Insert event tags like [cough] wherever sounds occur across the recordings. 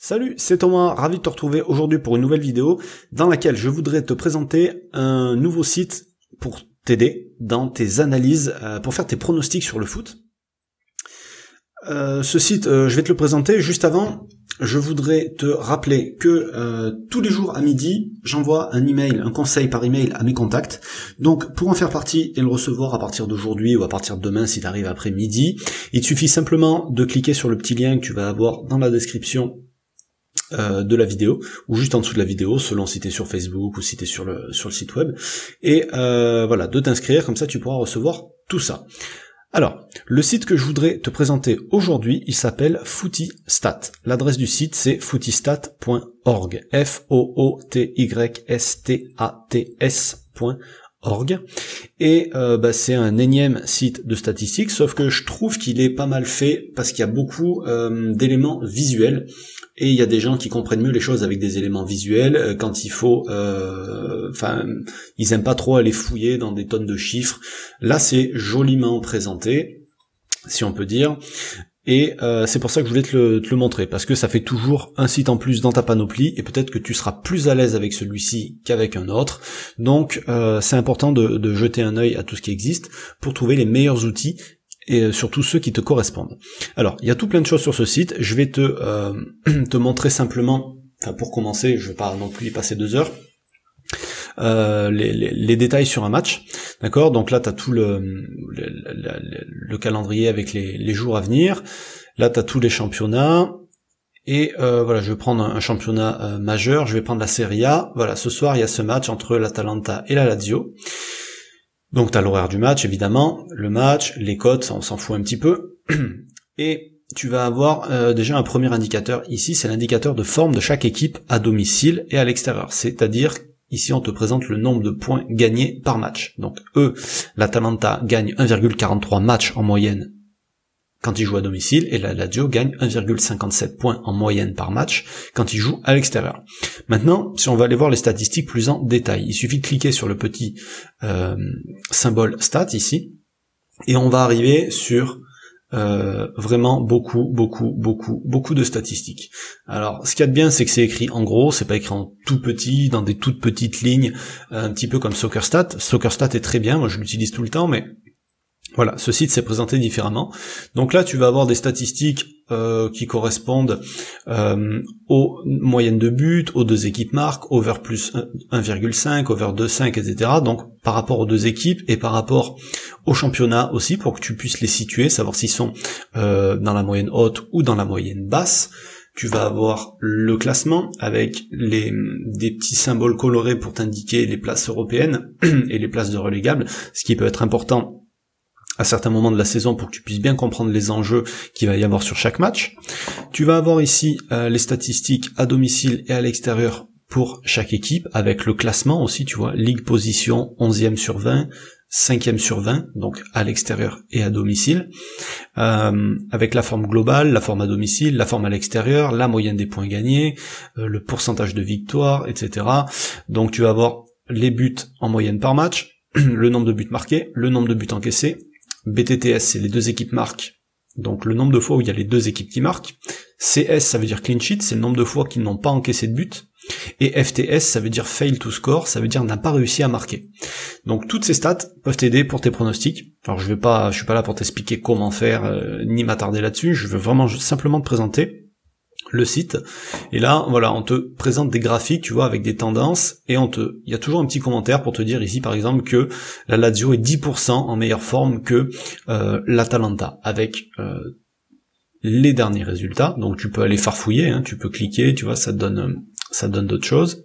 Salut, c'est Thomas, ravi de te retrouver aujourd'hui pour une nouvelle vidéo dans laquelle je voudrais te présenter un nouveau site pour t'aider dans tes analyses, euh, pour faire tes pronostics sur le foot. Euh, ce site, euh, je vais te le présenter. Juste avant, je voudrais te rappeler que tous les jours à midi, j'envoie un email, un conseil par email à mes contacts. Donc pour en faire partie et le recevoir à partir d'aujourd'hui ou à partir de demain si tu après midi, il te suffit simplement de cliquer sur le petit lien que tu vas avoir dans la description euh, de la vidéo ou juste en dessous de la vidéo selon si t'es sur Facebook ou si t'es sur le sur le site web et euh, voilà de t'inscrire comme ça tu pourras recevoir tout ça. Alors, le site que je voudrais te présenter aujourd'hui, il s'appelle Footystat. L'adresse du site c'est footystat.org. F Et euh, bah, c'est un énième site de statistiques sauf que je trouve qu'il est pas mal fait parce qu'il y a beaucoup d'éléments visuels. Et il y a des gens qui comprennent mieux les choses avec des éléments visuels euh, quand il faut euh, enfin ils aiment pas trop aller fouiller dans des tonnes de chiffres. Là c'est joliment présenté si on peut dire et euh, c'est pour ça que je voulais te le, montrer, parce que ça fait toujours un site en plus dans ta panoplie, et peut-être que tu seras plus à l'aise avec celui-ci qu'avec un autre. Donc c'est important de, de, jeter un œil à tout ce qui existe pour trouver les meilleurs outils et euh, surtout ceux qui te correspondent. Alors, il y a tout plein de choses sur ce site, je vais te, euh, [clears throat] te montrer simplement, enfin pour commencer, je vais pas non plus y passer deux heures, euh, les, les, détails sur un match, d'accord? Donc là, tu as tout le, le, calendrier avec les, les, jours à venir, là, tu as tous les championnats, et euh, voilà, je vais prendre un, championnat majeur, je vais prendre la Serie A, voilà, ce soir, il y a ce match entre l'Atalanta et la Lazio, donc tu as l'horaire du match, évidemment, le match, les cotes, on s'en fout un petit peu. [clears throat] Et tu vas avoir euh, déjà un premier indicateur ici, c'est l'indicateur de forme de chaque équipe à domicile et à l'extérieur. C'est-à-dire Ici, on te présente le nombre de points gagnés par match. Donc, eux, l'Atalanta gagne 1,43 matchs en moyenne quand il joue à domicile, et la Lazio gagne 1,57 points en moyenne par match quand il joue à l'extérieur. Maintenant, si on va aller voir les statistiques plus en détail, il suffit de cliquer sur le petit euh, symbole stat ici, et on va arriver sur euh, vraiment beaucoup, beaucoup, beaucoup, beaucoup de statistiques. Alors, ce qu'il y a de bien, c'est que c'est écrit en gros, c'est pas écrit en tout petit, dans des toutes petites lignes, un petit peu comme SoccerStat. SoccerStat est très bien, moi je l'utilise tout le temps, mais voilà, ce site s'est présenté différemment. Donc là, tu vas avoir des statistiques euh, qui correspondent euh, aux moyennes de but, aux deux équipes marques, over plus 1,5, over 2,5, etc. Donc par rapport aux deux équipes et par rapport au championnat aussi, pour que tu puisses les situer, savoir s'ils sont euh, dans la moyenne haute ou dans la moyenne basse tu vas avoir le classement avec les, des petits symboles colorés pour t'indiquer les places européennes [clears throat] et les places de relégables, ce qui peut être important à certains moments de la saison pour que tu puisses bien comprendre les enjeux qu'il va y avoir sur chaque match. Tu vas avoir ici euh, les statistiques à domicile et à l'extérieur pour chaque équipe, avec le classement aussi, tu vois, ligue position 11e sur 20, 5e sur 20, donc à l'extérieur et à domicile, euh, avec la forme globale, la forme à domicile, la forme à l'extérieur, la moyenne des points gagnés, euh, le pourcentage de victoire, etc. Donc tu vas avoir les buts en moyenne par match, [clears throat] le nombre de buts marqués, le nombre de buts encaissés, BTTS, c'est les deux équipes marquent, donc le nombre de fois où il y a les deux équipes qui marquent. CS, ça veut dire clean sheet, c'est le nombre de fois qu'ils n'ont pas encaissé de but. Et FTS, ça veut dire fail to score, ça veut dire n'a pas réussi à marquer. Donc toutes ces stats peuvent t'aider pour tes pronostics. Alors je vais pas, je suis pas là pour t'expliquer comment faire, euh, ni m'attarder là-dessus. Je veux vraiment simplement te présenter le site. Et là, voilà, on te présente des graphiques, tu vois, avec des tendances, et on te, il y a toujours un petit commentaire pour te dire ici, par exemple, que la Lazio est 10% en meilleure forme que euh, l'Atalanta, avec euh, les derniers résultats. Donc tu peux aller farfouiller, hein, tu peux cliquer, tu vois, ça te donne, ça donne d'autres choses.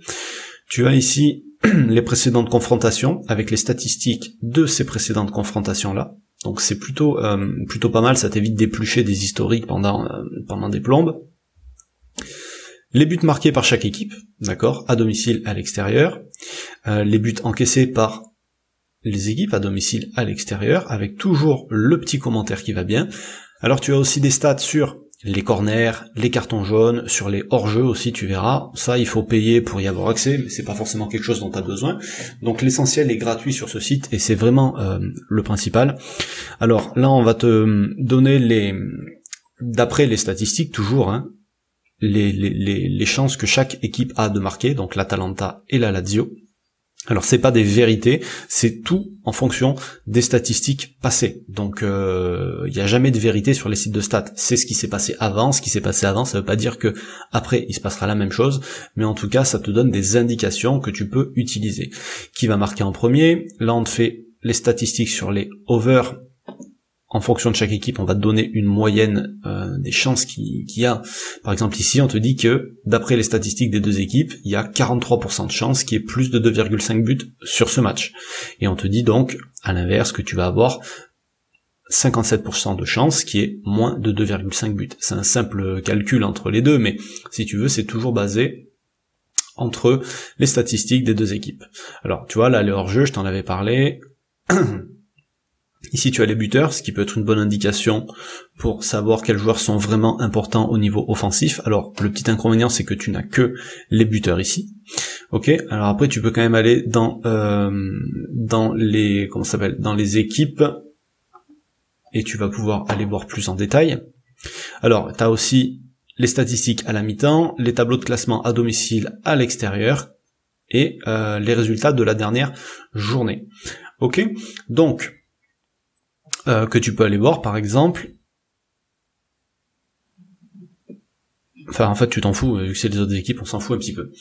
Tu as ici [clears throat] les précédentes confrontations avec les statistiques de ces précédentes confrontations là. Donc c'est plutôt euh, plutôt pas mal, ça t'évite d'éplucher des historiques pendant euh, pendant des plombes. Les buts marqués par chaque équipe, d'accord, à domicile, à l'extérieur. Euh, les buts encaissés par les équipes à domicile, à l'extérieur, avec toujours le petit commentaire qui va bien. Alors tu as aussi des stats sur les corners, les cartons jaunes, sur les hors-jeux aussi, tu verras. Ça, il faut payer pour y avoir accès, mais c'est pas forcément quelque chose dont tu as besoin. Donc l'essentiel est gratuit sur ce site et c'est vraiment euh, le principal. Alors là, on va te donner les, d'après les statistiques toujours, hein, les, chances que chaque équipe a de marquer, donc l'Atalanta et la Lazio. Alors c'est pas des vérités, c'est tout en fonction des statistiques passées. Donc il euh, n'y a jamais de vérité sur les sites de stats. C'est ce qui s'est passé avant. Ce qui s'est passé avant, ça veut pas dire que après il se passera la même chose, mais en tout cas ça te donne des indications que tu peux utiliser. Qui va marquer en premier? Là on te fait les statistiques sur les over en fonction de chaque équipe, on va te donner une moyenne euh, des chances qu'il y a. Par exemple ici, on te dit que d'après les statistiques des deux équipes, il y a 43% de chances qu'il y ait plus de 2,5 buts sur ce match. Et on te dit donc, à l'inverse, que tu vas avoir 57% de chances qui est moins de 2,5 buts. C'est un simple calcul entre les deux, mais si tu veux, c'est toujours basé entre les statistiques des deux équipes. Alors, tu vois, là, les hors-jeu, je t'en avais parlé. [clears throat] Ici, tu as les buteurs, ce qui peut être une bonne indication pour savoir quels joueurs sont vraiment importants au niveau offensif. Alors, le petit inconvénient, c'est que tu n'as que les buteurs ici. Ok. Alors après, tu peux quand même aller dans euh, dans les comment s'appelle dans les équipes et tu vas pouvoir aller voir plus en détail. Alors, tu as aussi les statistiques à la mi-temps, les tableaux de classement à domicile, à l'extérieur et euh, les résultats de la dernière journée. Ok. Donc euh, que tu peux aller voir par exemple. Enfin en fait tu t'en fous, vu que c'est les autres équipes, on s'en fout un petit peu.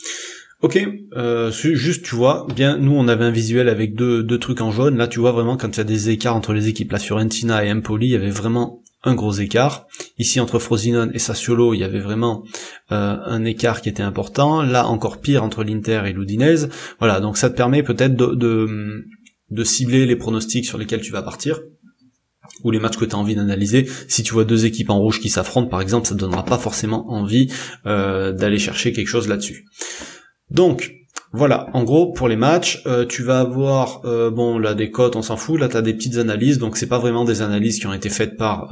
Ok, euh, juste tu vois, bien nous on avait un visuel avec deux, deux trucs en jaune, là tu vois vraiment quand il y a des écarts entre les équipes, la Fiorentina et Empoli, il y avait vraiment un gros écart. Ici entre Frosinone et Sassuolo, il y avait vraiment euh, un écart qui était important. Là encore pire entre l'Inter et l'Udinese. Voilà, donc ça te permet peut-être de, de cibler les pronostics sur lesquels tu vas partir ou les matchs que tu as envie d'analyser. Si tu vois deux équipes en rouge qui s'affrontent, par exemple, ça te donnera pas forcément envie euh, d'aller chercher quelque chose là-dessus. Donc, voilà, en gros pour les matchs, euh, tu vas avoir euh, bon là des cotes, on s'en fout. Là tu as des petites analyses, donc c'est pas vraiment des analyses qui ont été faites par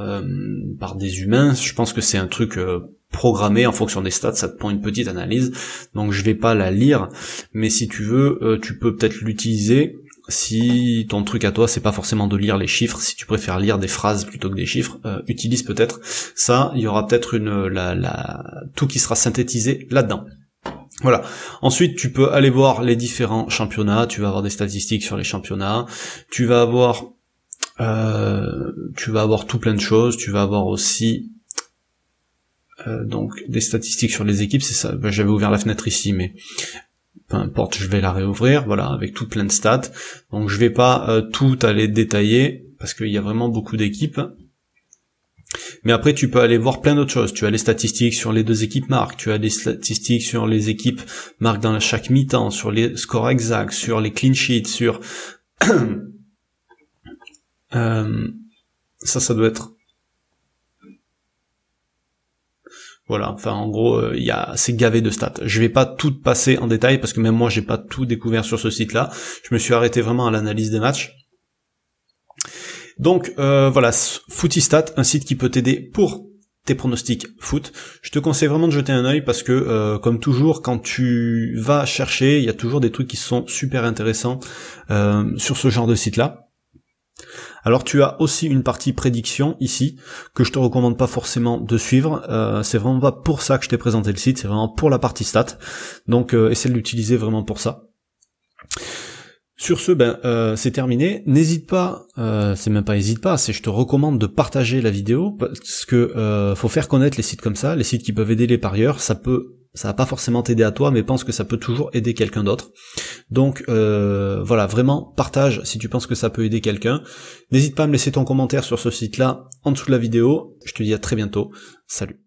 par des humains. Je pense que c'est un truc programmé en fonction des stats. Ça te prend une petite analyse, donc je vais pas la lire. Mais si tu veux, tu peux peut-être l'utiliser si ton truc à toi c'est pas forcément de lire les chiffres, si tu préfères lire des phrases plutôt que des chiffres, euh, utilise peut-être ça. Il y aura peut-être une la, la tout qui sera synthétisé là-dedans. Voilà. Ensuite, tu peux aller voir les différents championnats. Tu vas avoir des statistiques sur les championnats. Tu vas avoir euh, tu vas avoir tout plein de choses. Tu vas avoir aussi euh, donc des statistiques sur les équipes. C'est ça. Ben, j'avais ouvert la fenêtre ici, mais peu importe, je vais la réouvrir, voilà, avec tout plein de stats. Donc je vais pas euh, tout aller détailler parce qu'il y a vraiment beaucoup d'équipes. Mais après, tu peux aller voir plein d'autres choses. Tu as les statistiques sur les deux équipes marques, tu as des statistiques sur les équipes marques dans chaque mi-temps, sur les scores exacts, sur les clean sheets, sur... [coughs] euh, ça, ça doit être Voilà, enfin en gros, euh, il y a c'est gavé de stats. Je vais pas tout passer en détail parce que même moi j'ai pas tout découvert sur ce site-là. Je me suis arrêté vraiment à l'analyse des matchs. Donc euh, voilà, Footistat, un site qui peut t'aider pour tes pronostics foot. Je te conseille vraiment de jeter un œil parce que, euh, comme toujours, quand tu vas chercher, il y a toujours des trucs qui sont super intéressants sur ce genre de site-là. Alors tu as aussi une partie prédiction ici que je te recommande pas forcément de suivre. Euh, c'est vraiment pas pour ça que je t'ai présenté le site, c'est vraiment pour la partie stat. Donc euh, essaie de l'utiliser vraiment pour ça. Sur ce, ben euh, c'est terminé. N'hésite pas, c'est même pas hésite pas, c'est je te recommande de partager la vidéo parce que faut faire connaître les sites comme ça, les sites qui peuvent aider les parieurs. Ça peut ça va pas forcément t'aider à toi, mais pense que ça peut toujours aider quelqu'un d'autre. Donc euh, voilà, vraiment partage si tu penses que ça peut aider quelqu'un. N'hésite pas à me laisser ton commentaire sur ce site-là en dessous de la vidéo. Je te dis à très bientôt. Salut.